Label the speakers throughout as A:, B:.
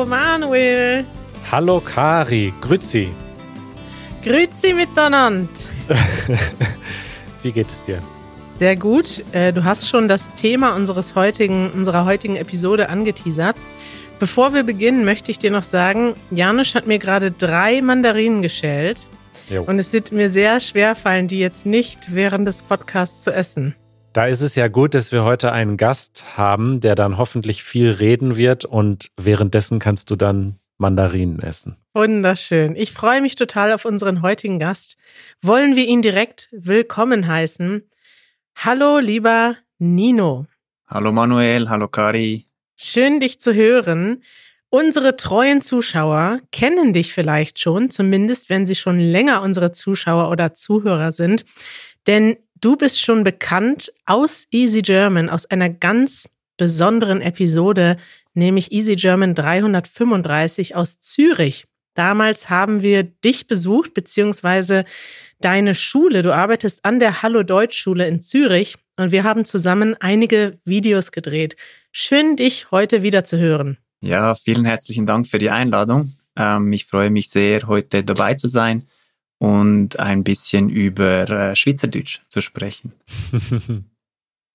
A: Hallo Manuel.
B: Hallo Kari, grüezi.
A: Grüezi miteinander.
B: Wie geht es dir?
A: Sehr gut. Äh, du hast schon das Thema unseres heutigen, unserer heutigen Episode angeteasert. Bevor wir beginnen, möchte ich dir noch sagen, Janusz hat mir gerade drei Mandarinen geschält. Jo. Und es wird mir sehr schwer fallen, die jetzt nicht während des Podcasts zu essen.
B: Da ist es ja gut, dass wir heute einen Gast haben, der dann hoffentlich viel reden wird und währenddessen kannst du dann Mandarinen essen.
A: Wunderschön. Ich freue mich total auf unseren heutigen Gast. Wollen wir ihn direkt willkommen heißen? Hallo, lieber Nino.
C: Hallo Manuel, hallo Kari.
A: Schön, dich zu hören. Unsere treuen Zuschauer kennen dich vielleicht schon, zumindest wenn sie schon länger unsere Zuschauer oder Zuhörer sind. Denn Du bist schon bekannt aus Easy German, aus einer ganz besonderen Episode, nämlich Easy German 335 aus Zürich. Damals haben wir dich besucht, beziehungsweise deine Schule. Du arbeitest an der Hallo Deutsch Schule in Zürich und wir haben zusammen einige Videos gedreht. Schön, dich heute wieder zu hören.
C: Ja, vielen herzlichen Dank für die Einladung. Ähm, ich freue mich sehr, heute dabei zu sein und ein bisschen über äh, Schweizerdeutsch zu sprechen.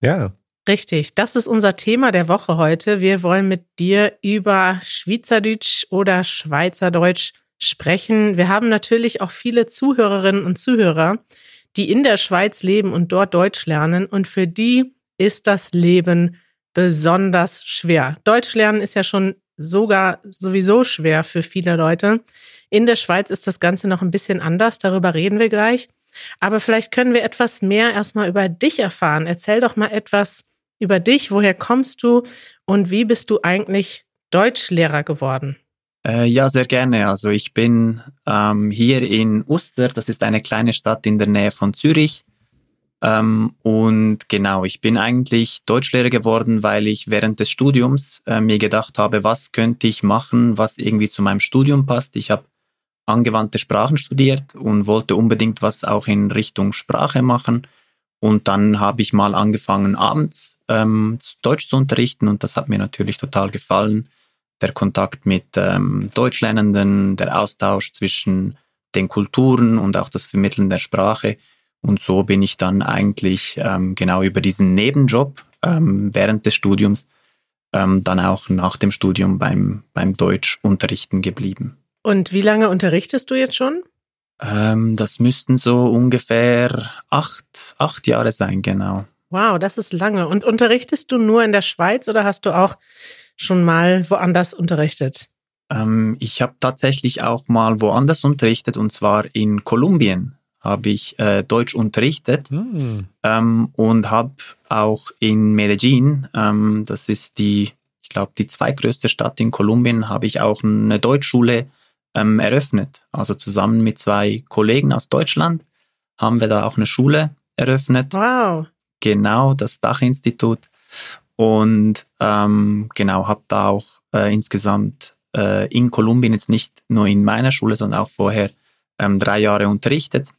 B: ja.
A: Richtig, das ist unser Thema der Woche heute. Wir wollen mit dir über Schweizerdeutsch oder Schweizerdeutsch sprechen. Wir haben natürlich auch viele Zuhörerinnen und Zuhörer, die in der Schweiz leben und dort Deutsch lernen. Und für die ist das Leben besonders schwer. Deutsch lernen ist ja schon sogar sowieso schwer für viele Leute. In der Schweiz ist das Ganze noch ein bisschen anders, darüber reden wir gleich. Aber vielleicht können wir etwas mehr erstmal über dich erfahren. Erzähl doch mal etwas über dich. Woher kommst du und wie bist du eigentlich Deutschlehrer geworden?
C: Äh, ja, sehr gerne. Also ich bin ähm, hier in Uster, das ist eine kleine Stadt in der Nähe von Zürich. Ähm, und genau, ich bin eigentlich Deutschlehrer geworden, weil ich während des Studiums äh, mir gedacht habe, was könnte ich machen, was irgendwie zu meinem Studium passt. Ich habe angewandte Sprachen studiert und wollte unbedingt was auch in Richtung Sprache machen. Und dann habe ich mal angefangen, abends ähm, Deutsch zu unterrichten und das hat mir natürlich total gefallen. Der Kontakt mit ähm, Deutschlernenden, der Austausch zwischen den Kulturen und auch das Vermitteln der Sprache. Und so bin ich dann eigentlich ähm, genau über diesen Nebenjob ähm, während des Studiums ähm, dann auch nach dem Studium beim, beim Deutschunterrichten geblieben.
A: Und wie lange unterrichtest du jetzt schon?
C: Ähm, das müssten so ungefähr acht, acht Jahre sein, genau.
A: Wow, das ist lange. Und unterrichtest du nur in der Schweiz oder hast du auch schon mal woanders unterrichtet?
C: Ähm, ich habe tatsächlich auch mal woanders unterrichtet und zwar in Kolumbien habe ich äh, Deutsch unterrichtet mm. ähm, und habe auch in Medellin, ähm, das ist die, ich glaube, die zweitgrößte Stadt in Kolumbien, habe ich auch eine Deutschschule ähm, eröffnet. Also zusammen mit zwei Kollegen aus Deutschland haben wir da auch eine Schule eröffnet.
A: Wow.
C: Genau, das Dachinstitut. Und ähm, genau, habe da auch äh, insgesamt äh, in Kolumbien jetzt nicht nur in meiner Schule, sondern auch vorher ähm, drei Jahre unterrichtet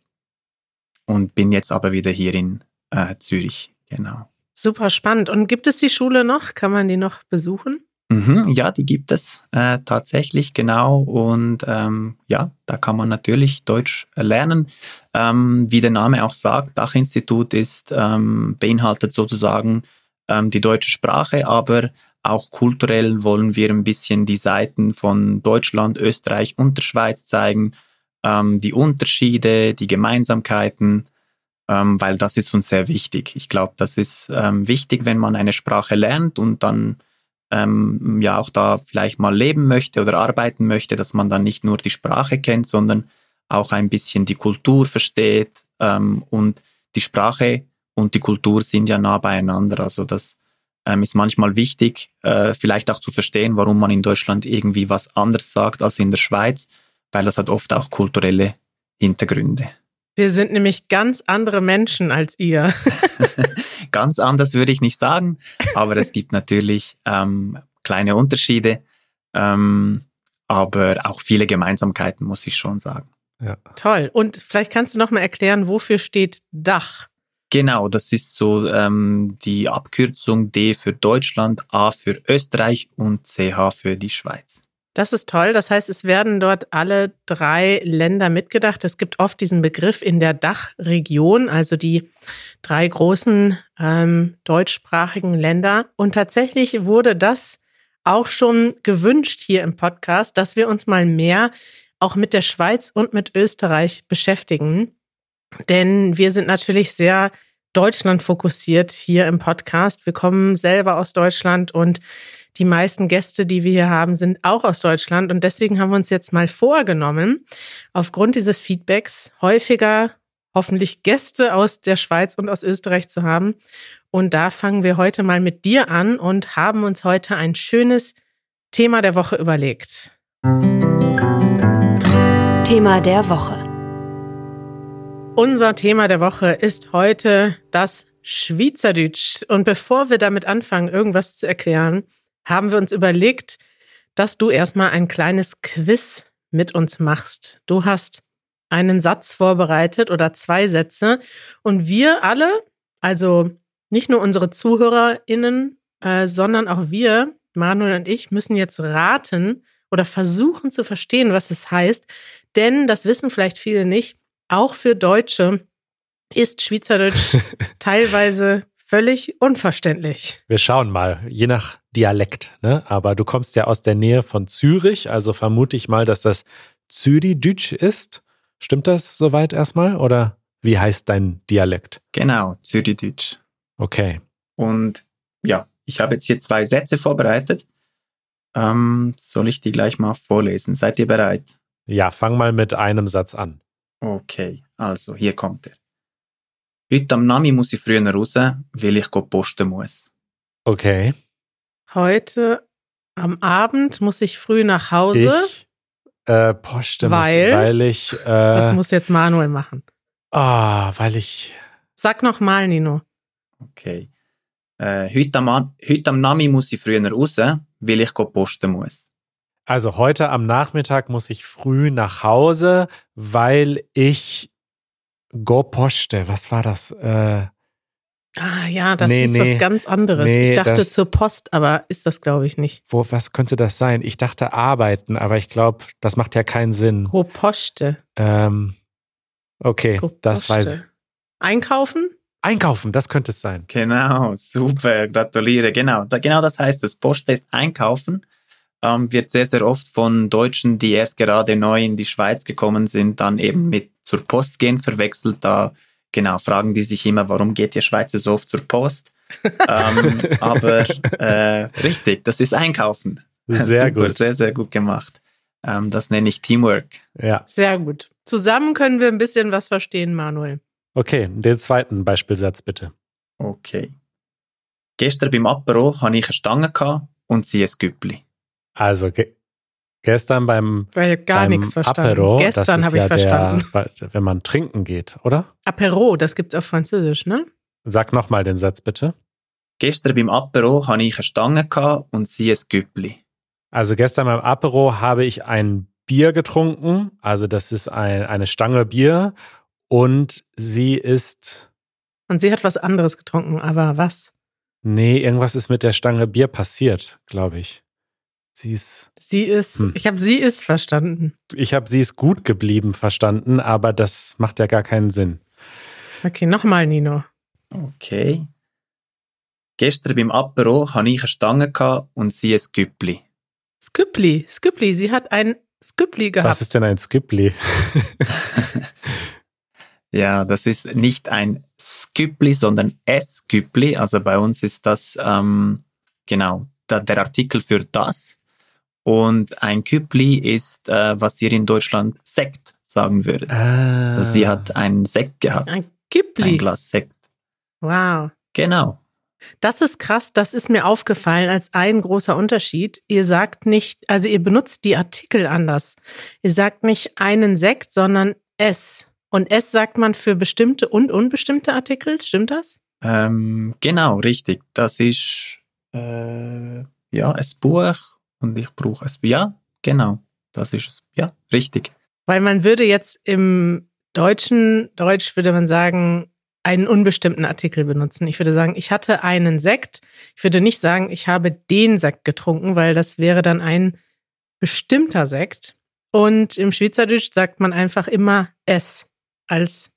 C: und bin jetzt aber wieder hier in äh, Zürich. Genau.
A: Super spannend. Und gibt es die Schule noch? Kann man die noch besuchen?
C: Mhm, ja, die gibt es äh, tatsächlich, genau. Und ähm, ja, da kann man natürlich Deutsch lernen. Ähm, wie der Name auch sagt, Dachinstitut ist, ähm, beinhaltet sozusagen ähm, die deutsche Sprache, aber auch kulturell wollen wir ein bisschen die Seiten von Deutschland, Österreich und der Schweiz zeigen, ähm, die Unterschiede, die Gemeinsamkeiten, ähm, weil das ist uns sehr wichtig. Ich glaube, das ist ähm, wichtig, wenn man eine Sprache lernt und dann ähm, ja auch da vielleicht mal leben möchte oder arbeiten möchte, dass man dann nicht nur die Sprache kennt, sondern auch ein bisschen die Kultur versteht. Ähm, und die Sprache und die Kultur sind ja nah beieinander. Also das ähm, ist manchmal wichtig, äh, vielleicht auch zu verstehen, warum man in Deutschland irgendwie was anderes sagt als in der Schweiz, weil das hat oft auch kulturelle Hintergründe.
A: Wir sind nämlich ganz andere Menschen als ihr.
C: ganz anders würde ich nicht sagen, aber es gibt natürlich ähm, kleine Unterschiede, ähm, aber auch viele Gemeinsamkeiten, muss ich schon sagen.
A: Ja. Toll. Und vielleicht kannst du noch mal erklären, wofür steht Dach?
C: Genau, das ist so ähm, die Abkürzung D für Deutschland, A für Österreich und CH für die Schweiz.
A: Das ist toll. Das heißt, es werden dort alle drei Länder mitgedacht. Es gibt oft diesen Begriff in der Dachregion, also die drei großen ähm, deutschsprachigen Länder. Und tatsächlich wurde das auch schon gewünscht hier im Podcast, dass wir uns mal mehr auch mit der Schweiz und mit Österreich beschäftigen. Denn wir sind natürlich sehr Deutschland fokussiert hier im Podcast. Wir kommen selber aus Deutschland und die meisten Gäste, die wir hier haben, sind auch aus Deutschland. Und deswegen haben wir uns jetzt mal vorgenommen, aufgrund dieses Feedbacks häufiger hoffentlich Gäste aus der Schweiz und aus Österreich zu haben. Und da fangen wir heute mal mit dir an und haben uns heute ein schönes Thema der Woche überlegt.
D: Thema der Woche.
A: Unser Thema der Woche ist heute das Schweizerdeutsch. Und bevor wir damit anfangen, irgendwas zu erklären, haben wir uns überlegt, dass du erstmal ein kleines Quiz mit uns machst. Du hast einen Satz vorbereitet oder zwei Sätze und wir alle, also nicht nur unsere ZuhörerInnen, äh, sondern auch wir, Manuel und ich, müssen jetzt raten oder versuchen zu verstehen, was es heißt. Denn, das wissen vielleicht viele nicht, auch für Deutsche ist Schweizerdeutsch teilweise völlig unverständlich.
B: Wir schauen mal, je nach Dialekt, ne? Aber du kommst ja aus der Nähe von Zürich, also vermute ich mal, dass das Zürichdeutsch ist. Stimmt das soweit erstmal? Oder wie heißt dein Dialekt?
C: Genau, Zürichdeutsch.
B: Okay.
C: Und ja, ich habe jetzt hier zwei Sätze vorbereitet. Ähm, soll ich die gleich mal vorlesen? Seid ihr bereit?
B: Ja, fang mal mit einem Satz an.
C: Okay, also hier kommt er. Heute am Nami muss ich früher raus, weil ich posten muss.
B: Okay.
A: Heute am Abend muss ich früh nach Hause.
B: Ich äh, poste
A: Weil?
B: muss, weil ich. Äh,
A: das muss jetzt Manuel machen.
B: Ah, weil ich.
A: Sag noch mal, Nino.
C: Okay. Äh, heute, am, heute am Nami muss ich früher raus, weil ich posten muss.
B: Also heute am Nachmittag muss ich früh nach Hause, weil ich go poste. Was war das? Äh,
A: Ah ja, das
B: Nee,
A: ist
B: nee.
A: was ganz anderes.
B: Nee,
A: ich dachte
B: das-
A: zur Post, aber ist das, glaube ich, nicht.
B: wo, was könnte das sein? Ich dachte arbeiten, aber ich glaube, das macht ja keinen Sinn.
A: Pro Poste.
B: Ähm, okay,
A: Pro
B: das
A: Poste.
B: weiß ich.
A: Einkaufen?
B: Einkaufen, das könnte es sein.
C: Genau, super, gratuliere. Genau, da, genau das heißt es. Post ist einkaufen. Ähm, wird sehr, sehr oft von Deutschen, die erst gerade neu in die Schweiz gekommen sind, dann eben mit zur Post gehen verwechselt. Da genau fragen die sich immer, warum geht ihr Schweizer so oft zur Post? ähm, aber äh, richtig, das ist einkaufen.
B: Sehr
C: super,
B: gut.
C: Sehr, sehr gut gemacht. Ähm, das nenne ich Teamwork.
B: Ja.
A: Sehr gut. Zusammen können wir ein bisschen was verstehen, Manuel.
B: Okay, den zweiten Beispielsatz bitte.
C: Okay. Gestern beim Apero hatte ich eine Stange gehabt und sie ein Güppli.
B: Also ge gestern beim,
A: Weil ich gar
B: beim
A: nichts verstanden.
B: Apero,
A: Gestern habe ich
B: ja
A: verstanden.
B: Der, wenn man trinken geht, oder?
A: Apero, das gibt's auf Französisch, ne?
B: Sag nochmal den Satz bitte.
C: Gestern beim Apero hatte ich eine Stange gehabt und sie ein Güppli.
B: Also gestern beim Apero habe ich ein Bier getrunken. Also das ist ein, eine Stange Bier. Und sie ist,
A: Und sie hat was anderes getrunken, aber was?
B: nee, irgendwas ist mit der Stange Bier passiert, glaube ich. Sie ist,
A: Sie ist,
B: Hm.
A: ich habe sie ist verstanden.
B: ich habe sie ist gut geblieben verstanden, aber das macht ja gar keinen Sinn.
A: Okay, nochmal, Nino.
C: Okay. Gestern beim Apero hatte ich eine Stange gehabt und sie ein Güppli.
A: Sküppli, Sküppli, sie hat ein Sküppli gehabt.
B: Was ist denn ein Skipli?
C: Ja, das ist nicht ein Sküppli, sondern es Güppli. Also bei uns ist das ähm, genau der Artikel für das. Und ein Güppli ist, äh, was ihr in Deutschland Sekt sagen würdet.
B: Ah.
C: Also sie hat einen Sekt gehabt,
A: ein
C: ein
A: Güppli.
C: Glas Sekt.
A: Wow.
C: Genau.
A: Das ist krass, das ist mir aufgefallen als ein großer Unterschied. Ihr sagt nicht, also ihr benutzt die Artikel anders. Ihr sagt nicht einen Sekt, sondern es. Und es sagt man für bestimmte und unbestimmte Artikel, stimmt das?
C: Ähm, genau, richtig. Das ist äh, ja ein Buch und ich brauche es. Ja, genau. Das ist es. Ja, richtig.
A: Weil man würde jetzt im deutschen Deutsch würde man sagen, einen unbestimmten Artikel benutzen. Ich würde sagen, ich hatte einen Sekt. Ich würde nicht sagen, ich habe den Sekt getrunken, weil das wäre dann ein bestimmter Sekt. Und im Schweizerdeutsch sagt man einfach immer es als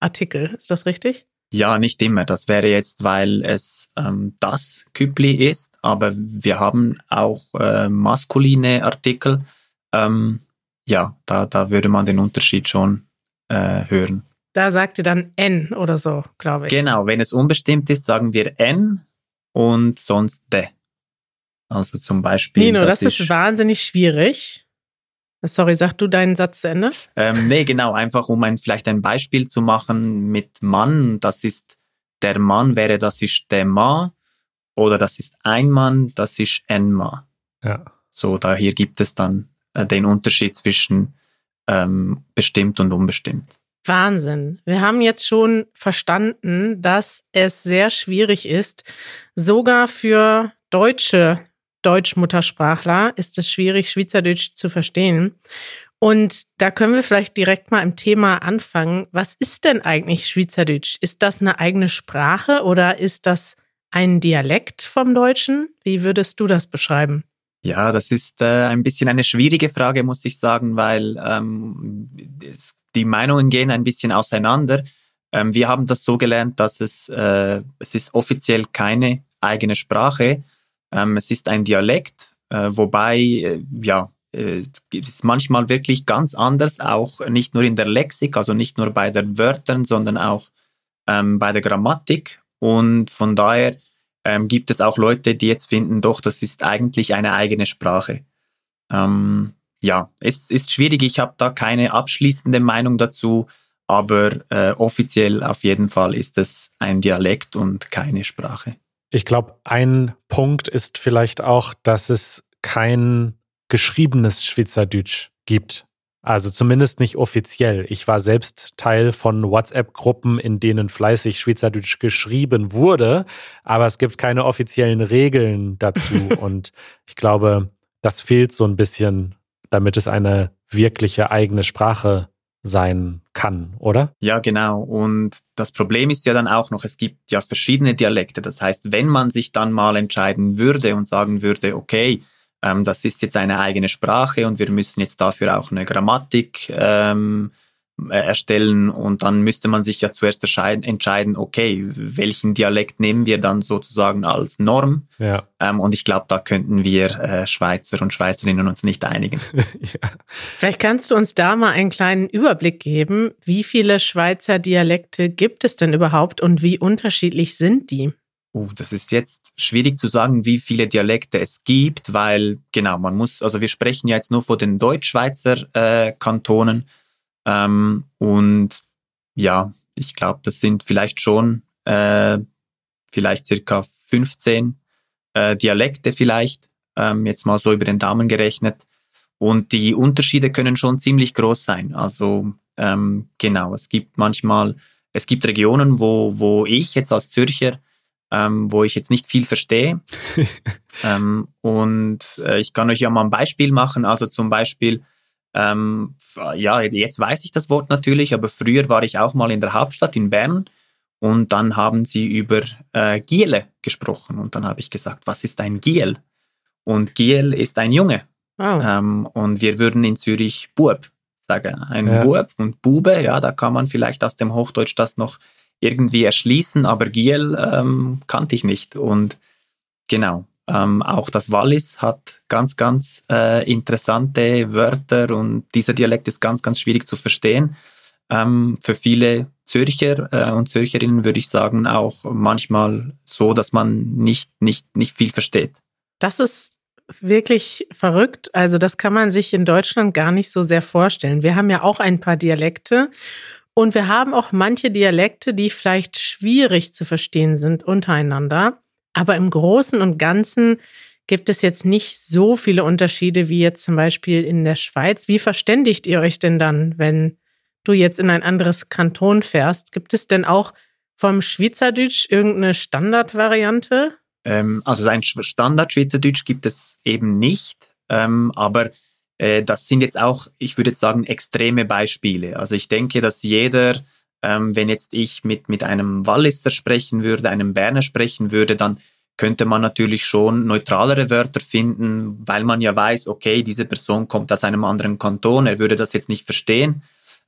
A: Artikel. Ist das richtig?
C: Ja, nicht immer. Das wäre jetzt, weil es ähm, das Küppli ist, aber wir haben auch äh, maskuline Artikel. Ähm, ja, da, da würde man den Unterschied schon äh, hören.
A: Da sagt ihr dann N oder so, glaube ich.
C: Genau, wenn es unbestimmt ist, sagen wir N und sonst de. Also zum Beispiel.
A: Nino, das, das ist, ist wahnsinnig schwierig. Sorry, sag du deinen Satz zu Ende?
C: Ähm, nee, genau, einfach um ein, vielleicht ein Beispiel zu machen mit Mann. Das ist der Mann wäre, das ist der Mann. Oder das ist ein Mann, das ist ein Mann.
B: Ja.
C: So, da hier gibt es dann äh, den Unterschied zwischen ähm, bestimmt und unbestimmt.
A: Wahnsinn. Wir haben jetzt schon verstanden, dass es sehr schwierig ist, sogar für deutsche Deutschmuttersprachler ist es schwierig, Schweizerdeutsch zu verstehen. Und da können wir vielleicht direkt mal im Thema anfangen. Was ist denn eigentlich Schweizerdeutsch? Ist das eine eigene Sprache oder ist das ein Dialekt vom Deutschen? Wie würdest du das beschreiben?
C: Ja, das ist äh, ein bisschen eine schwierige Frage, muss ich sagen, weil ähm, die Meinungen gehen ein bisschen auseinander. Ähm, wir haben das so gelernt, dass es, äh, es ist offiziell keine eigene Sprache. Ähm, es ist ein Dialekt, äh, wobei, äh, ja, äh, es ist manchmal wirklich ganz anders, auch nicht nur in der Lexik, also nicht nur bei den Wörtern, sondern auch ähm, bei der Grammatik. Und von daher ähm, gibt es auch Leute, die jetzt finden, doch, das ist eigentlich eine eigene Sprache. Ähm, ja, es ist schwierig, ich habe da keine abschließende Meinung dazu, aber äh, offiziell auf jeden Fall ist es ein Dialekt und keine Sprache.
B: Ich glaube, ein Punkt ist vielleicht auch, dass es kein geschriebenes Schweizerdeutsch gibt. Also zumindest nicht offiziell. Ich war selbst Teil von WhatsApp-Gruppen, in denen fleißig Schweizerdeutsch geschrieben wurde, aber es gibt keine offiziellen Regeln dazu. und ich glaube, das fehlt so ein bisschen, damit es eine wirkliche eigene Sprache sein kann, oder?
C: Ja, genau. Und das Problem ist ja dann auch noch, es gibt ja verschiedene Dialekte. Das heißt, wenn man sich dann mal entscheiden würde und sagen würde, okay, ähm, das ist jetzt eine eigene Sprache und wir müssen jetzt dafür auch eine Grammatik ähm, äh, erstellen und dann müsste man sich ja zuerst entscheiden, okay, welchen Dialekt nehmen wir dann sozusagen als Norm?
B: Ja.
C: Ähm, und ich glaube, da könnten wir äh, Schweizer und Schweizerinnen uns nicht einigen.
A: ja. Vielleicht kannst du uns da mal einen kleinen Überblick geben. Wie viele Schweizer Dialekte gibt es denn überhaupt und wie unterschiedlich sind die?
C: Uh, das ist jetzt schwierig zu sagen, wie viele Dialekte es gibt, weil genau, man muss, also wir sprechen ja jetzt nur von den Deutschschweizer äh, Kantonen ähm, und ja, ich glaube, das sind vielleicht schon äh, vielleicht circa 15 äh, Dialekte vielleicht, ähm, jetzt mal so über den Daumen gerechnet. Und die Unterschiede können schon ziemlich groß sein. Also ähm, genau, es gibt manchmal, es gibt Regionen, wo, wo ich jetzt als Zürcher ähm, wo ich jetzt nicht viel verstehe. ähm, und äh, ich kann euch ja mal ein Beispiel machen. Also zum Beispiel, ähm, ja, jetzt weiß ich das Wort natürlich, aber früher war ich auch mal in der Hauptstadt in Bern und dann haben sie über äh, Giele gesprochen und dann habe ich gesagt, was ist ein Giel? Und Giel ist ein Junge. Oh. Ähm, und wir würden in Zürich Bub sagen. Ein ja. Bub und Bube, ja, da kann man vielleicht aus dem Hochdeutsch das noch irgendwie erschließen, aber Giel ähm, kannte ich nicht. Und genau, ähm, auch das Wallis hat ganz, ganz äh, interessante Wörter und dieser Dialekt ist ganz, ganz schwierig zu verstehen. Ähm, für viele Zürcher äh, und Zürcherinnen würde ich sagen auch manchmal so, dass man nicht, nicht, nicht viel versteht.
A: Das ist wirklich verrückt. Also das kann man sich in Deutschland gar nicht so sehr vorstellen. Wir haben ja auch ein paar Dialekte und wir haben auch manche Dialekte, die vielleicht schwierig zu verstehen sind untereinander. Aber im Großen und Ganzen gibt es jetzt nicht so viele Unterschiede wie jetzt zum Beispiel in der Schweiz. Wie verständigt ihr euch denn dann, wenn du jetzt in ein anderes Kanton fährst? Gibt es denn auch vom Schweizerdeutsch irgendeine Standardvariante?
C: Ähm, also ein Standard-Schweizerdeutsch gibt es eben nicht. Ähm, aber äh, das sind jetzt auch, ich würde jetzt sagen, extreme Beispiele. Also ich denke, dass jeder Ähm, wenn jetzt ich mit, mit einem Walliser sprechen würde, einem Berner sprechen würde, dann könnte man natürlich schon neutralere Wörter finden, weil man ja weiß, okay, diese Person kommt aus einem anderen Kanton, er würde das jetzt nicht verstehen.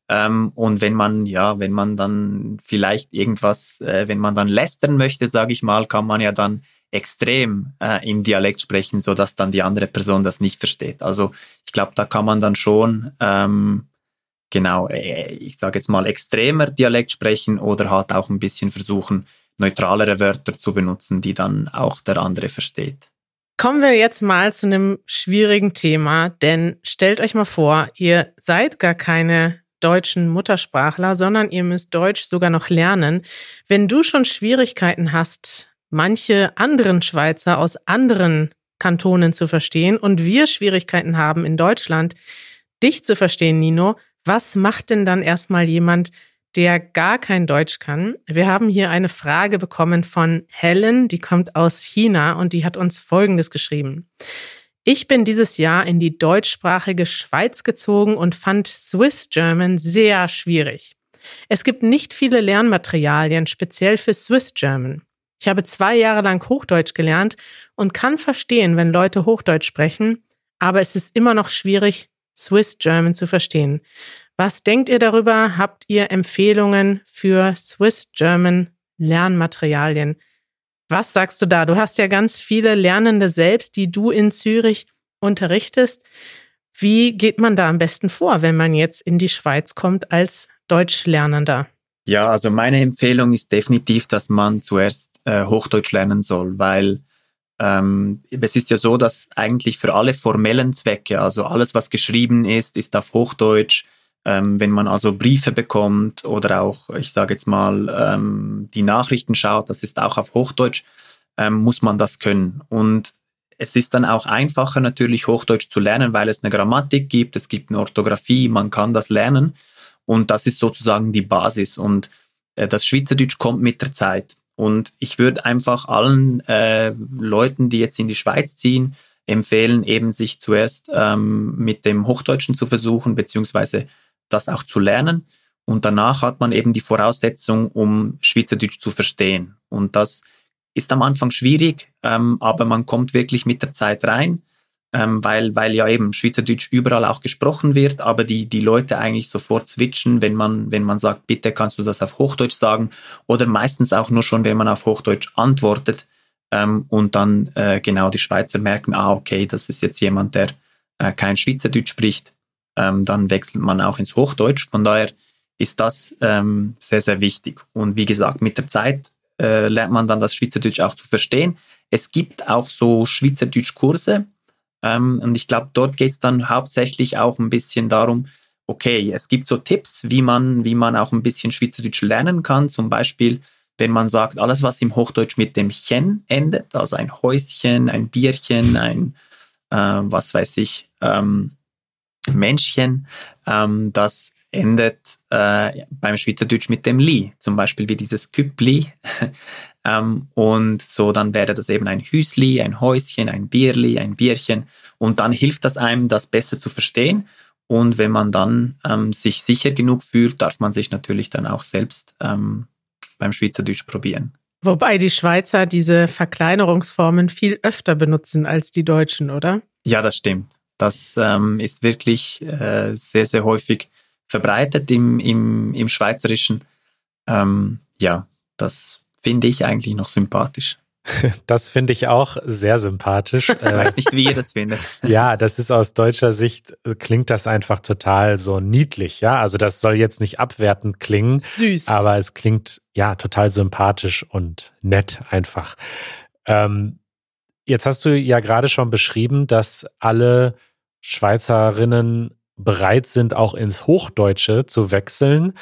C: Ähm, und wenn man, ja, wenn man dann vielleicht irgendwas, äh, wenn man dann lästern möchte, sage ich mal, kann man ja dann extrem äh, im Dialekt sprechen, so dass dann die andere Person das nicht versteht. Also ich glaube, da kann man dann schon ähm, genau, äh, ich sage jetzt mal extremer Dialekt sprechen oder halt auch ein bisschen versuchen, neutralere Wörter zu benutzen, die dann auch der andere versteht.
A: Kommen wir jetzt mal zu einem schwierigen Thema, denn stellt euch mal vor, ihr seid gar keine deutschen Muttersprachler, sondern ihr müsst Deutsch sogar noch lernen. Wenn du schon Schwierigkeiten hast, manche anderen Schweizer aus anderen Kantonen zu verstehen und wir Schwierigkeiten haben in Deutschland, dich zu verstehen, Nino, was macht denn dann erstmal jemand, der gar kein Deutsch kann? Wir haben hier eine Frage bekommen von Helen, die kommt aus China und die hat uns Folgendes geschrieben. Ich bin dieses Jahr in die deutschsprachige Schweiz gezogen und fand Swiss German sehr schwierig. Es gibt nicht viele Lernmaterialien speziell für Swiss German. Ich habe zwei Jahre lang Hochdeutsch gelernt und kann verstehen, wenn Leute Hochdeutsch sprechen, aber es ist immer noch schwierig, Swiss German zu verstehen. Was denkt ihr darüber? Habt ihr Empfehlungen für Swiss German Lernmaterialien? Was sagst du da? Du hast ja ganz viele Lernende selbst, die du in Zürich unterrichtest. Wie geht man da am besten vor, wenn man jetzt in die Schweiz kommt als Deutschlernender?
C: Ja, also meine Empfehlung ist definitiv, dass man zuerst äh, Hochdeutsch lernen soll, weil ähm, es ist ja so, dass eigentlich für alle formellen Zwecke, also alles, was geschrieben ist, ist auf Hochdeutsch. Ähm, wenn man also Briefe bekommt oder auch, ich sage jetzt mal, ähm, die Nachrichten schaut, das ist auch auf Hochdeutsch, ähm, muss man das können. Und es ist dann auch einfacher natürlich Hochdeutsch zu lernen, weil es eine Grammatik gibt, es gibt eine Orthographie, man kann das lernen. Und das ist sozusagen die Basis. Und äh, das Schweizerdeutsch kommt mit der Zeit. Und ich würde einfach allen äh, Leuten, die jetzt in die Schweiz ziehen, empfehlen, eben sich zuerst ähm, mit dem Hochdeutschen zu versuchen, beziehungsweise das auch zu lernen. Und danach hat man eben die Voraussetzung, um Schweizerdeutsch zu verstehen. Und das ist am Anfang schwierig, ähm, aber man kommt wirklich mit der Zeit rein ähm, weil, weil ja eben Schweizerdeutsch überall auch gesprochen wird, aber die, die Leute eigentlich sofort switchen, wenn man, wenn man sagt, bitte kannst du das auf Hochdeutsch sagen oder meistens auch nur schon, wenn man auf Hochdeutsch antwortet ähm, und dann äh, genau die Schweizer merken, ah, okay, das ist jetzt jemand, der äh, kein Schweizerdeutsch spricht, ähm, dann wechselt man auch ins Hochdeutsch. Von daher ist das ähm, sehr, sehr wichtig. Und wie gesagt, mit der Zeit äh, lernt man dann das Schweizerdeutsch auch zu verstehen. Es gibt auch so Schweizerdeutsch-Kurse, ähm, und ich glaube, dort geht es dann hauptsächlich auch ein bisschen darum, okay, es gibt so Tipps, wie man, wie man auch ein bisschen Schweizerdeutsch lernen kann. Zum Beispiel, wenn man sagt, alles, was im Hochdeutsch mit dem Chen endet, also ein Häuschen, ein Bierchen, ein, äh, was weiß ich, ähm, Männchen, ähm, das endet äh, beim Schweizerdeutsch mit dem Li, zum Beispiel wie dieses Küppli. Ähm, und so dann wäre das eben ein Hüsli, ein Häuschen, ein Bierli, ein Bierchen. Und dann hilft das einem, das besser zu verstehen. Und wenn man dann ähm, sich sicher genug fühlt, darf man sich natürlich dann auch selbst ähm, beim Schweizerdeutsch probieren.
A: Wobei die Schweizer diese Verkleinerungsformen viel öfter benutzen als die Deutschen, oder?
C: Ja, das stimmt. Das ähm, ist wirklich äh, sehr, sehr häufig verbreitet im, im, im Schweizerischen. Ähm, ja, das finde ich eigentlich noch sympathisch.
B: Das finde ich auch sehr sympathisch.
C: Ich weiß nicht, wie ihr das findet.
B: Ja, das ist aus deutscher Sicht, klingt das einfach total so niedlich. Ja, also das soll jetzt nicht abwertend klingen.
A: Süß.
B: Aber es klingt ja total sympathisch und nett einfach. Ähm, jetzt hast du ja gerade schon beschrieben, dass alle Schweizerinnen bereit sind, auch ins Hochdeutsche zu wechseln.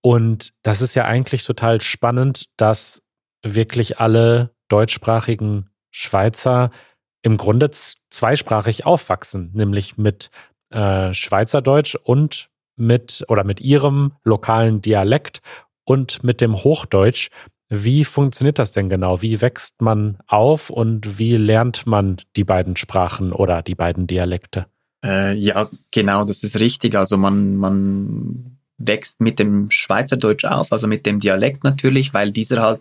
B: Und das ist ja eigentlich total spannend, dass wirklich alle deutschsprachigen Schweizer im Grunde zweisprachig aufwachsen, nämlich mit äh, Schweizerdeutsch und mit oder mit ihrem lokalen Dialekt und mit dem Hochdeutsch. Wie funktioniert das denn genau? Wie wächst man auf und wie lernt man die beiden Sprachen oder die beiden Dialekte?
C: Äh, ja, genau, das ist richtig. Also man, man wächst mit dem Schweizerdeutsch auf, also mit dem Dialekt natürlich, weil dieser halt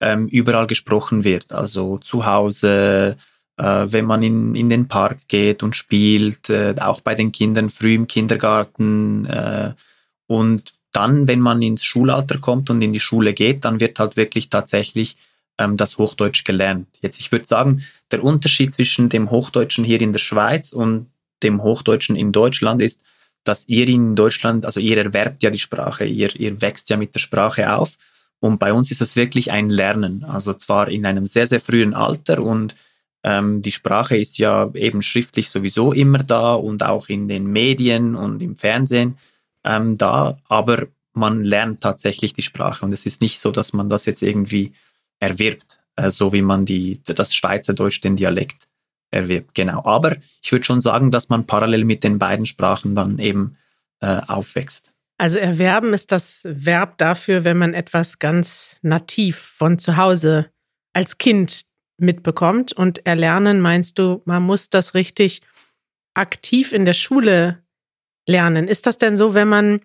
C: ähm, überall gesprochen wird. Also zu Hause, äh, wenn man in, in den Park geht und spielt, äh, auch bei den Kindern früh im Kindergarten. Äh, und dann, wenn man ins Schulalter kommt und in die Schule geht, dann wird halt wirklich tatsächlich ähm, das Hochdeutsch gelernt. Jetzt, ich würde sagen, der Unterschied zwischen dem Hochdeutschen hier in der Schweiz und dem Hochdeutschen in Deutschland ist, dass ihr in Deutschland, also ihr erwerbt ja die Sprache, ihr, ihr wächst ja mit der Sprache auf. Und bei uns ist es wirklich ein Lernen. Also zwar in einem sehr, sehr frühen Alter und ähm, die Sprache ist ja eben schriftlich sowieso immer da und auch in den Medien und im Fernsehen ähm, da, aber man lernt tatsächlich die Sprache und es ist nicht so, dass man das jetzt irgendwie erwirbt, äh, so wie man die, das Schweizerdeutsch, den Dialekt erwirbt. Genau. Aber ich würde schon sagen, dass man parallel mit den beiden Sprachen dann eben äh, aufwächst.
A: Also erwerben ist das Verb dafür, wenn man etwas ganz nativ von zu Hause als Kind mitbekommt. Und erlernen meinst du, man muss das richtig aktiv in der Schule lernen. Ist das denn so, wenn man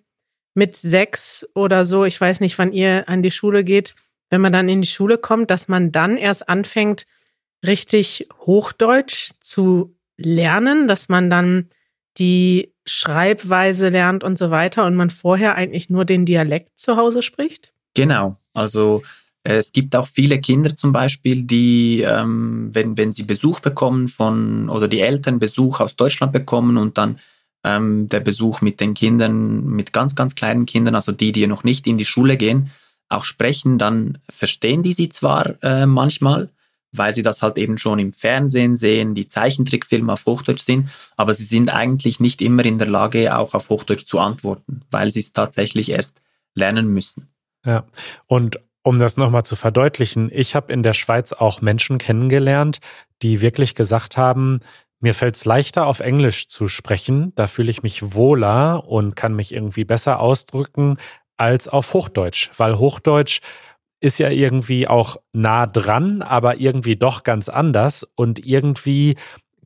A: mit sechs oder so, ich weiß nicht, wann ihr an die Schule geht, wenn man dann in die Schule kommt, dass man dann erst anfängt, richtig Hochdeutsch zu lernen, dass man dann die Schreibweise lernt und so weiter und man vorher eigentlich nur den Dialekt zu Hause spricht?
C: Genau. Also äh, es gibt auch viele Kinder zum Beispiel, die, ähm, wenn, wenn sie Besuch bekommen von oder die Eltern Besuch aus Deutschland bekommen und dann ähm, der Besuch mit den Kindern, mit ganz, ganz kleinen Kindern, also die, die noch nicht in die Schule gehen, auch sprechen, dann verstehen die sie zwar äh, manchmal, weil sie das halt eben schon im Fernsehen sehen, die Zeichentrickfilme auf Hochdeutsch sind, aber sie sind eigentlich nicht immer in der Lage, auch auf Hochdeutsch zu antworten, weil sie es tatsächlich erst lernen müssen.
B: Ja, und um das nochmal zu verdeutlichen, ich habe in der Schweiz auch Menschen kennengelernt, die wirklich gesagt haben, mir fällt es leichter, auf Englisch zu sprechen, da fühle ich mich wohler und kann mich irgendwie besser ausdrücken als auf Hochdeutsch, weil Hochdeutsch ist ja irgendwie auch nah dran, aber irgendwie doch ganz anders. Und irgendwie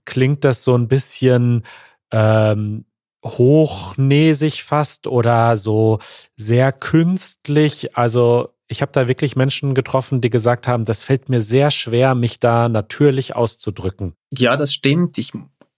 B: klingt das so ein bisschen ähm, hochnäsig fast oder so sehr künstlich. Also ich habe da wirklich Menschen getroffen, die gesagt haben, das fällt mir sehr schwer, mich da natürlich auszudrücken.
C: Ja, das stimmt. Ich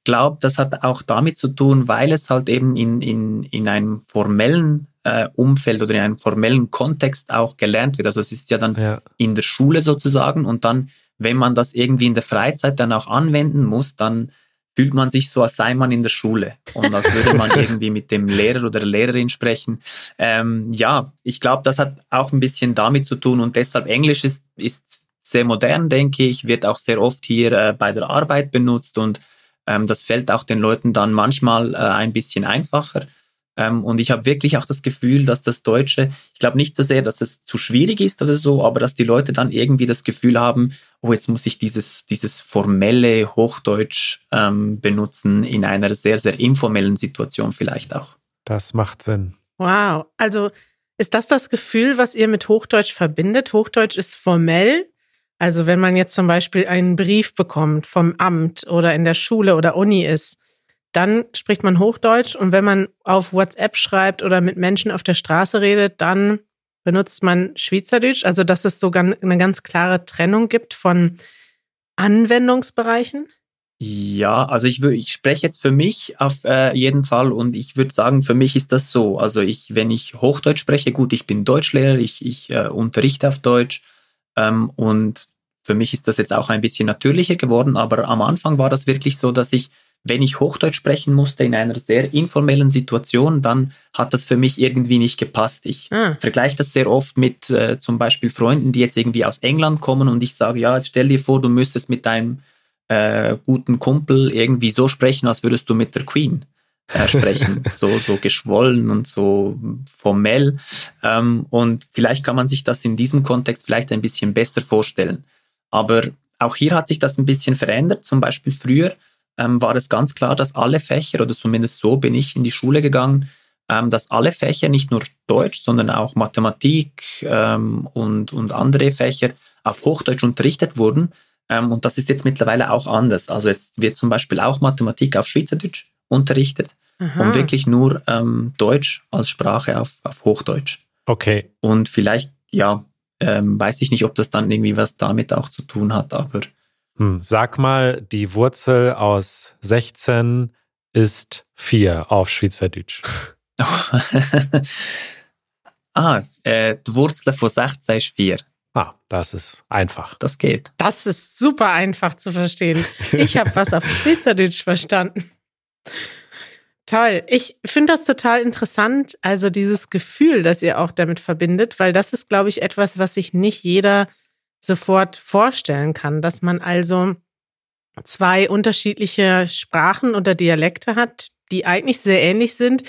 C: glaube, das hat auch damit zu tun, weil es halt eben in, in, in einem formellen äh, Umfeld oder in einem formellen Kontext auch gelernt wird. Also es ist ja dann ja. in der Schule sozusagen und dann, wenn man das irgendwie in der Freizeit dann auch anwenden muss, dann fühlt man sich so, als sei man in der Schule und als würde man irgendwie mit dem Lehrer oder der Lehrerin sprechen. Ähm, ja, ich glaube, das hat auch ein bisschen damit zu tun und deshalb Englisch ist, ist sehr modern, denke ich, wird auch sehr oft hier äh, bei der Arbeit benutzt und ähm, das fällt auch den Leuten dann manchmal äh, ein bisschen einfacher. Ähm, und ich habe wirklich auch das Gefühl, dass das Deutsche, ich glaube nicht so sehr, dass es zu schwierig ist oder so, aber dass die Leute dann irgendwie das Gefühl haben, oh, jetzt muss ich dieses, dieses formelle Hochdeutsch ähm, benutzen in einer sehr, sehr informellen Situation vielleicht auch.
B: Das macht Sinn.
A: Wow. Also ist das das Gefühl, was ihr mit Hochdeutsch verbindet? Hochdeutsch ist formell. Also wenn man jetzt zum Beispiel einen Brief bekommt vom Amt oder in der Schule oder Uni ist, dann spricht man Hochdeutsch und wenn man auf WhatsApp schreibt oder mit Menschen auf der Straße redet, dann benutzt man Schweizerdeutsch. Also dass es sogar eine ganz klare Trennung gibt von Anwendungsbereichen.
C: Ja, also ich, ich spreche jetzt für mich auf äh, jeden Fall und ich würde sagen, für mich ist das so. Also ich, wenn ich Hochdeutsch spreche, gut, ich bin Deutschlehrer, ich, ich äh, unterrichte auf Deutsch ähm, und für mich ist das jetzt auch ein bisschen natürlicher geworden, aber am Anfang war das wirklich so, dass ich wenn ich Hochdeutsch sprechen musste in einer sehr informellen Situation, dann hat das für mich irgendwie nicht gepasst. Ich ah. vergleiche das sehr oft mit äh, zum Beispiel Freunden, die jetzt irgendwie aus England kommen und ich sage, ja, jetzt stell dir vor, du müsstest mit deinem äh, guten Kumpel irgendwie so sprechen, als würdest du mit der Queen äh, sprechen. so, so geschwollen und so formell. Ähm, und vielleicht kann man sich das in diesem Kontext vielleicht ein bisschen besser vorstellen. Aber auch hier hat sich das ein bisschen verändert. Zum Beispiel früher ähm, war es ganz klar, dass alle Fächer, oder zumindest so bin ich in die Schule gegangen, ähm, dass alle Fächer, nicht nur Deutsch, sondern auch Mathematik ähm, und, und andere Fächer auf Hochdeutsch unterrichtet wurden. Ähm, und das ist jetzt mittlerweile auch anders. Also jetzt wird zum Beispiel auch Mathematik auf Schweizerdeutsch unterrichtet. Aha. und wirklich nur ähm, Deutsch als Sprache auf, auf Hochdeutsch.
B: Okay.
C: Und vielleicht, ja, ähm, weiß ich nicht, ob das dann irgendwie was damit auch zu tun hat, aber.
B: Hm, sag mal, die Wurzel aus 16 ist 4 auf Schweizerdeutsch.
C: ah, äh, die Wurzel von 16 ist 4.
B: Ah, das ist einfach.
C: Das geht.
A: Das ist super einfach zu verstehen. Ich habe was auf Schweizerdeutsch verstanden. Toll. Ich finde das total interessant, also dieses Gefühl, das ihr auch damit verbindet, weil das ist, glaube ich, etwas, was sich nicht jeder sofort vorstellen kann, dass man also zwei unterschiedliche Sprachen oder Dialekte hat, die eigentlich sehr ähnlich sind,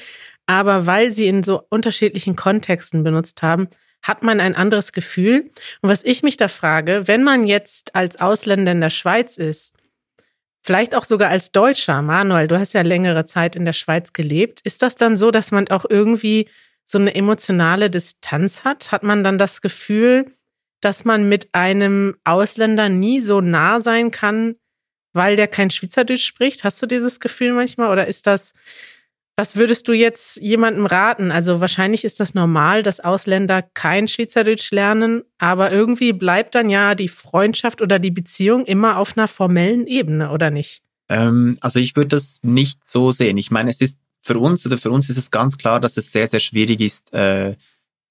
A: aber weil sie in so unterschiedlichen Kontexten benutzt haben, hat man ein anderes Gefühl. Und was ich mich da frage, wenn man jetzt als Ausländer in der Schweiz ist, vielleicht auch sogar als Deutscher, Manuel, du hast ja längere Zeit in der Schweiz gelebt, ist das dann so, dass man auch irgendwie so eine emotionale Distanz hat? Hat man dann das Gefühl, dass man mit einem Ausländer nie so nah sein kann, weil der kein Schweizerdeutsch spricht? Hast du dieses Gefühl manchmal oder ist das was würdest du jetzt jemandem raten? Also wahrscheinlich ist das normal, dass Ausländer kein Schweizerdeutsch lernen, aber irgendwie bleibt dann ja die Freundschaft oder die Beziehung immer auf einer formellen Ebene, oder nicht?
C: Ähm, also ich würde das nicht so sehen. Ich meine, es ist für uns oder für uns ist es ganz klar, dass es sehr, sehr schwierig ist, äh,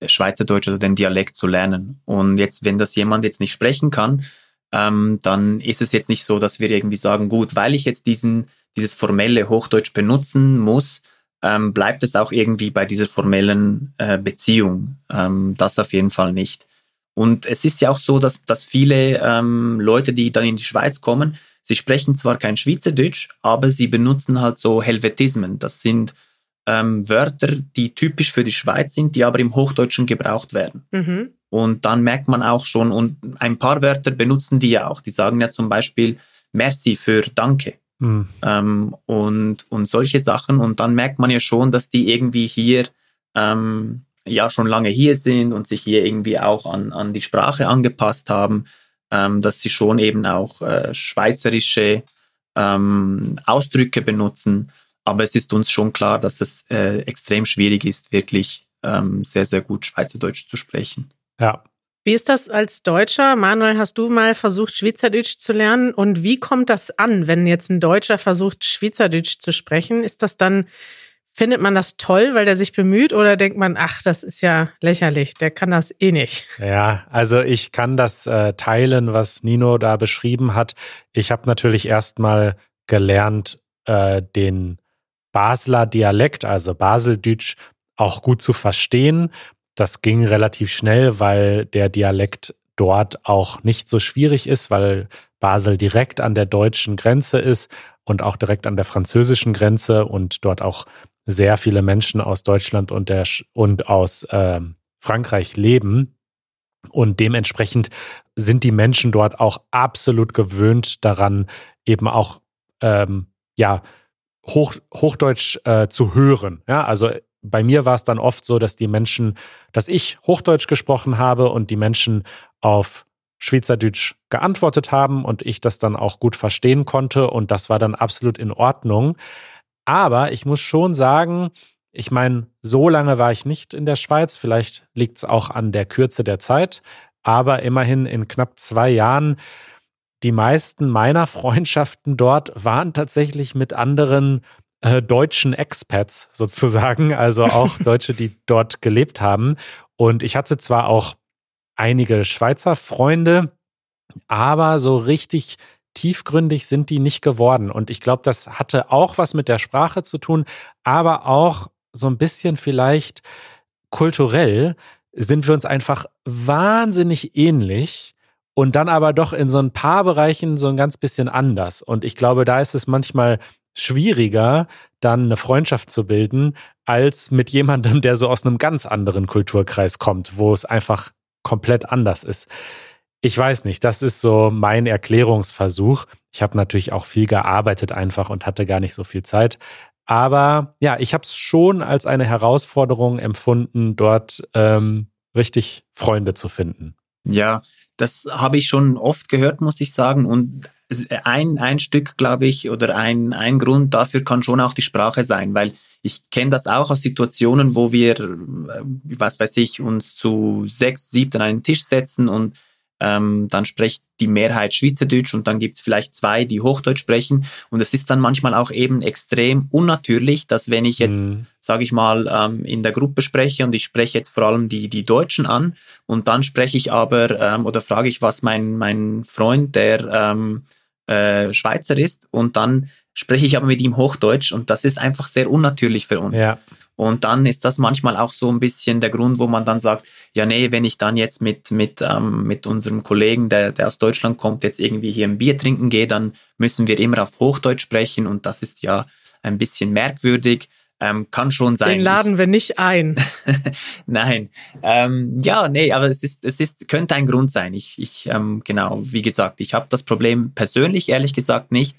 C: Schweizerdeutsch oder den Dialekt zu lernen. Und jetzt, wenn das jemand jetzt nicht sprechen kann, ähm, dann ist es jetzt nicht so, dass wir irgendwie sagen, gut, weil ich jetzt diesen, dieses formelle Hochdeutsch benutzen muss, ähm, bleibt es auch irgendwie bei dieser formellen äh, Beziehung. Ähm, das auf jeden Fall nicht. Und es ist ja auch so, dass, dass viele ähm, Leute, die dann in die Schweiz kommen, sie sprechen zwar kein Schweizerdeutsch, aber sie benutzen halt so Helvetismen. Das sind ähm, Wörter, die typisch für die Schweiz sind, die aber im Hochdeutschen gebraucht werden. Mhm. Und dann merkt man auch schon, und ein paar Wörter benutzen die ja auch. Die sagen ja zum Beispiel Merci für Danke. Mhm. Ähm, und, und solche Sachen. Und dann merkt man ja schon, dass die irgendwie hier ähm, ja schon lange hier sind und sich hier irgendwie auch an, an die Sprache angepasst haben, ähm, dass sie schon eben auch äh, schweizerische ähm, Ausdrücke benutzen. Aber es ist uns schon klar, dass es äh, extrem schwierig ist, wirklich ähm, sehr, sehr gut Schweizerdeutsch zu sprechen.
B: Ja,
A: wie ist das als Deutscher? Manuel, hast du mal versucht, Schweizerdeutsch zu lernen? Und wie kommt das an, wenn jetzt ein Deutscher versucht, Schweizerdeutsch zu sprechen? Ist das dann, findet man das toll, weil der sich bemüht? Oder denkt man, ach, das ist ja lächerlich, der kann das eh nicht?
B: Ja, also ich kann das äh, teilen, was Nino da beschrieben hat. Ich habe natürlich erstmal gelernt, äh, den Basler Dialekt, also Baseldeutsch, auch gut zu verstehen das ging relativ schnell, weil der Dialekt dort auch nicht so schwierig ist, weil Basel direkt an der deutschen Grenze ist und auch direkt an der französischen Grenze und dort auch sehr viele Menschen aus Deutschland und, der, und aus äh, Frankreich leben. Und dementsprechend sind die Menschen dort auch absolut gewöhnt daran, eben auch ähm, ja Hoch, Hochdeutsch äh, zu hören. Ja, also bei mir war es dann oft so, dass die Menschen, dass ich Hochdeutsch gesprochen habe und die Menschen auf Schweizerdeutsch geantwortet haben und ich das dann auch gut verstehen konnte und das war dann absolut in Ordnung. Aber ich muss schon sagen, ich meine, so lange war ich nicht in der Schweiz, vielleicht liegt es auch an der Kürze der Zeit, aber immerhin in knapp zwei Jahren, die meisten meiner Freundschaften dort waren tatsächlich mit anderen äh, deutschen Expats sozusagen, also auch Deutsche, die dort gelebt haben. Und ich hatte zwar auch einige Schweizer Freunde, aber so richtig tiefgründig sind die nicht geworden. Und ich glaube, das hatte auch was mit der Sprache zu tun, aber auch so ein bisschen vielleicht kulturell sind wir uns einfach wahnsinnig ähnlich und dann aber doch in so ein paar Bereichen so ein ganz bisschen anders. Und ich glaube, da ist es manchmal schwieriger, dann eine Freundschaft zu bilden, als mit jemandem, der so aus einem ganz anderen Kulturkreis kommt, wo es einfach komplett anders ist. Ich weiß nicht, das ist so mein Erklärungsversuch. Ich habe natürlich auch viel gearbeitet einfach und hatte gar nicht so viel Zeit. Aber ja, ich habe es schon als eine Herausforderung empfunden, dort ähm, richtig Freunde zu finden.
C: Ja, das habe ich schon oft gehört, muss ich sagen. Und ein, ein Stück, glaube ich, oder ein, ein Grund dafür kann schon auch die Sprache sein, weil ich kenne das auch aus Situationen, wo wir, äh, was weiß ich, uns zu sechs, sieben an einen Tisch setzen und ähm, dann spricht die Mehrheit Schweizerdeutsch und dann gibt's vielleicht zwei, die Hochdeutsch sprechen. Und es ist dann manchmal auch eben extrem unnatürlich, dass wenn ich jetzt, mhm. sage ich mal, ähm, in der Gruppe spreche und ich spreche jetzt vor allem die, die Deutschen an und dann spreche ich aber ähm, oder frage ich, was mein, mein Freund, der ähm, äh, Schweizer ist und dann spreche ich aber mit ihm Hochdeutsch und das ist einfach sehr unnatürlich für uns. Ja. Und dann ist das manchmal auch so ein bisschen der Grund, wo man dann sagt, ja nee, wenn ich dann jetzt mit, mit, ähm, mit unserem Kollegen, der, der aus Deutschland kommt, jetzt irgendwie hier ein Bier trinken gehe, dann müssen wir immer auf Hochdeutsch sprechen und das ist ja ein bisschen merkwürdig. Ähm, kann schon sein.
A: Den laden wir nicht ein.
C: Nein. Ähm, ja, nee, aber es ist, es ist, könnte ein Grund sein. Ich, ich ähm, genau, wie gesagt, ich habe das Problem persönlich ehrlich gesagt nicht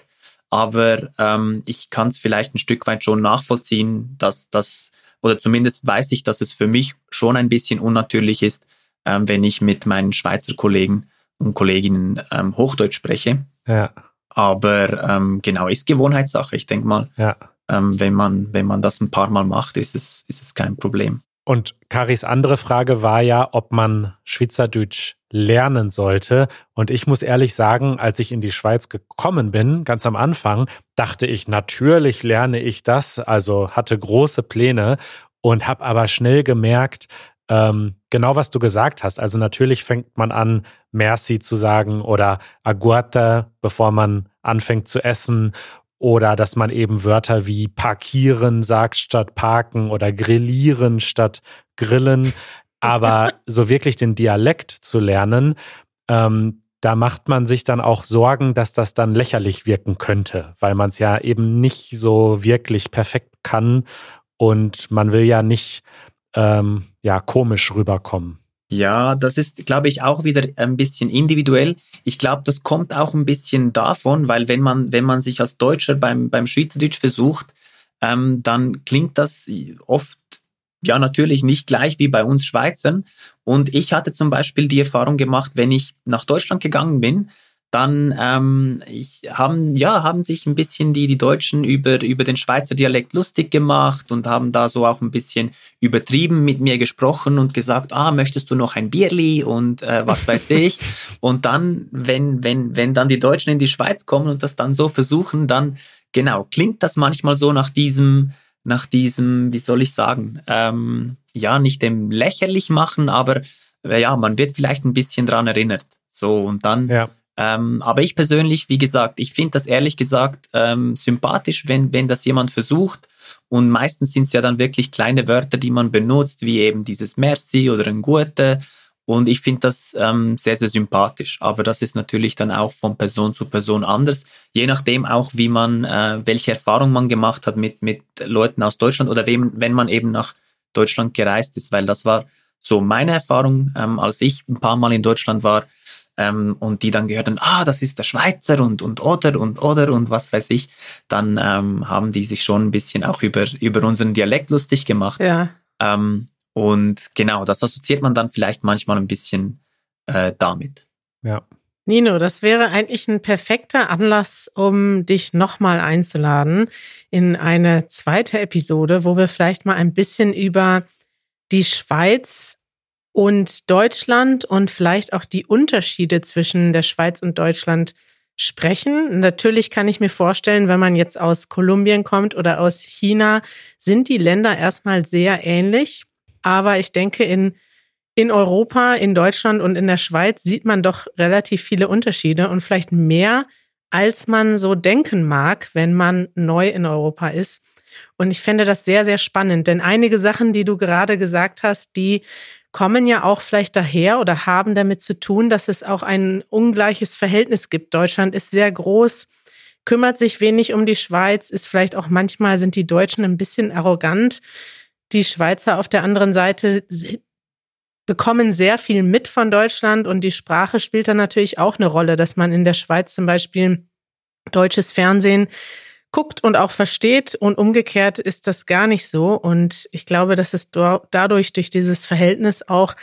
C: aber ähm, ich kann es vielleicht ein Stück weit schon nachvollziehen, dass das, oder zumindest weiß ich, dass es für mich schon ein bisschen unnatürlich ist, ähm, wenn ich mit meinen Schweizer Kollegen und Kolleginnen ähm, Hochdeutsch spreche. Ja. Aber ähm, genau, ist Gewohnheitssache, ich denke mal. Ja. Ähm, wenn, man, wenn man das ein paar Mal macht, ist es, ist es kein Problem.
B: Und Karis andere Frage war ja, ob man Schweizerdeutsch lernen sollte. Und ich muss ehrlich sagen, als ich in die Schweiz gekommen bin, ganz am Anfang, dachte ich, natürlich lerne ich das, also hatte große Pläne und habe aber schnell gemerkt, ähm, genau was du gesagt hast. Also natürlich fängt man an, Merci zu sagen oder Aguata, bevor man anfängt zu essen oder dass man eben Wörter wie parkieren sagt statt parken oder grillieren statt grillen. Aber so wirklich den Dialekt zu lernen, ähm, da macht man sich dann auch Sorgen, dass das dann lächerlich wirken könnte, weil man es ja eben nicht so wirklich perfekt kann und man will ja nicht ähm, ja komisch rüberkommen.
C: Ja, das ist, glaube ich, auch wieder ein bisschen individuell. Ich glaube, das kommt auch ein bisschen davon, weil wenn man, wenn man sich als Deutscher beim, beim Schweizerdeutsch versucht, ähm, dann klingt das oft ja natürlich nicht gleich wie bei uns Schweizern. Und ich hatte zum Beispiel die Erfahrung gemacht, wenn ich nach Deutschland gegangen bin, dann ähm, ich, haben ja haben sich ein bisschen die die Deutschen über über den Schweizer Dialekt lustig gemacht und haben da so auch ein bisschen übertrieben mit mir gesprochen und gesagt ah möchtest du noch ein Bierli und äh, was weiß ich. Und dann wenn wenn wenn dann die Deutschen in die Schweiz kommen und das dann so versuchen dann genau klingt das manchmal so nach diesem nach diesem wie soll ich sagen ähm, ja nicht dem lächerlich machen aber äh, ja man wird vielleicht ein bisschen dran erinnert. So und dann ja ähm, aber ich persönlich, wie gesagt, ich finde das ehrlich gesagt ähm, sympathisch, wenn, wenn das jemand versucht. Und meistens sind es ja dann wirklich kleine Wörter, die man benutzt, wie eben dieses Merci oder ein Gute. Und ich finde das ähm, sehr, sehr sympathisch. Aber das ist natürlich dann auch von Person zu Person anders. Je nachdem auch, wie man, äh, welche Erfahrung man gemacht hat mit, mit Leuten aus Deutschland oder wem, wenn man eben nach Deutschland gereist ist. Weil das war so meine Erfahrung, ähm, als ich ein paar Mal in Deutschland war ähm, und die dann gehört haben, ah, das ist der Schweizer und, und oder und oder und was weiß ich, dann ähm, haben die sich schon ein bisschen auch über, über unseren Dialekt lustig gemacht. Ja. Ähm, und genau, das assoziiert man dann vielleicht manchmal ein bisschen äh, damit.
A: Ja. Nino, das wäre eigentlich ein perfekter Anlass, um dich nochmal einzuladen in eine zweite Episode, wo wir vielleicht mal ein bisschen über die Schweiz und Deutschland und vielleicht auch die Unterschiede zwischen der Schweiz und Deutschland sprechen. Natürlich kann ich mir vorstellen, wenn man jetzt aus Kolumbien kommt oder aus China, sind die Länder erstmal sehr ähnlich. Aber ich denke, in, in Europa, in Deutschland und in der Schweiz sieht man doch relativ viele Unterschiede und vielleicht mehr, als man so denken mag, wenn man neu in Europa ist. Und ich fände das sehr, sehr spannend, denn einige Sachen, die du gerade gesagt hast, die kommen ja auch vielleicht daher oder haben damit zu tun, dass es auch ein ungleiches Verhältnis gibt. Deutschland ist sehr groß, kümmert sich wenig um die Schweiz, ist vielleicht auch manchmal sind die Deutschen ein bisschen arrogant. Die Schweizer auf der anderen Seite bekommen sehr viel mit von Deutschland und die Sprache spielt dann natürlich auch eine Rolle, dass man in der Schweiz zum Beispiel deutsches Fernsehen guckt und auch versteht und umgekehrt ist das gar nicht so. Und ich glaube, dass es dadurch, durch dieses Verhältnis auch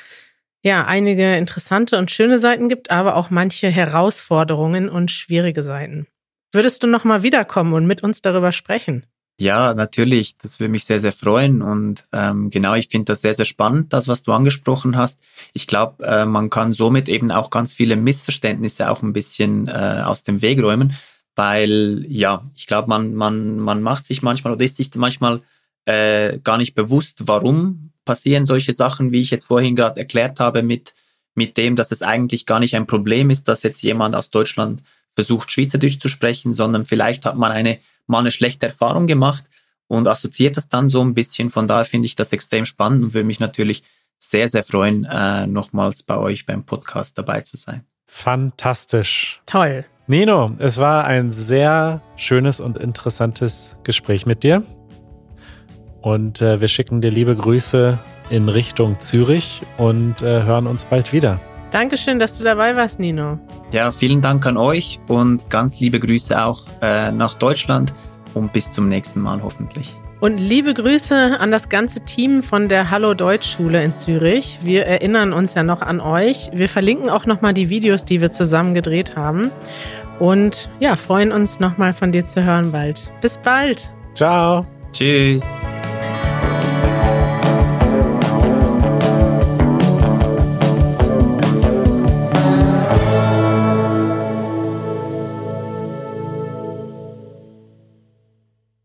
A: ja einige interessante und schöne Seiten gibt, aber auch manche Herausforderungen und schwierige Seiten. Würdest du noch mal wiederkommen und mit uns darüber sprechen?
C: Ja, natürlich. Das würde mich sehr, sehr freuen. Und ähm, genau, ich finde das sehr, sehr spannend, das, was du angesprochen hast. Ich glaube, äh, man kann somit eben auch ganz viele Missverständnisse auch ein bisschen äh, aus dem Weg räumen, weil ja, ich glaube, man, man, man macht sich manchmal oder ist sich manchmal äh, gar nicht bewusst, warum passieren solche Sachen, wie ich jetzt vorhin gerade erklärt habe, mit, mit dem, dass es eigentlich gar nicht ein Problem ist, dass jetzt jemand aus Deutschland versucht, Schweizerdeutsch zu sprechen, sondern vielleicht hat man eine mal eine schlechte Erfahrung gemacht und assoziiert das dann so ein bisschen. Von daher finde ich das extrem spannend und würde mich natürlich sehr, sehr freuen, äh, nochmals bei euch beim Podcast dabei zu sein.
B: Fantastisch.
A: Toll.
B: Nino, es war ein sehr schönes und interessantes Gespräch mit dir. Und äh, wir schicken dir liebe Grüße in Richtung Zürich und äh, hören uns bald wieder.
A: Dankeschön, dass du dabei warst, Nino.
C: Ja, vielen Dank an euch und ganz liebe Grüße auch äh, nach Deutschland und bis zum nächsten Mal hoffentlich.
A: Und liebe Grüße an das ganze Team von der Hallo Deutsch Schule in Zürich. Wir erinnern uns ja noch an euch. Wir verlinken auch nochmal die Videos, die wir zusammen gedreht haben. Und ja, freuen uns nochmal von dir zu hören bald. Bis bald.
B: Ciao.
C: Tschüss.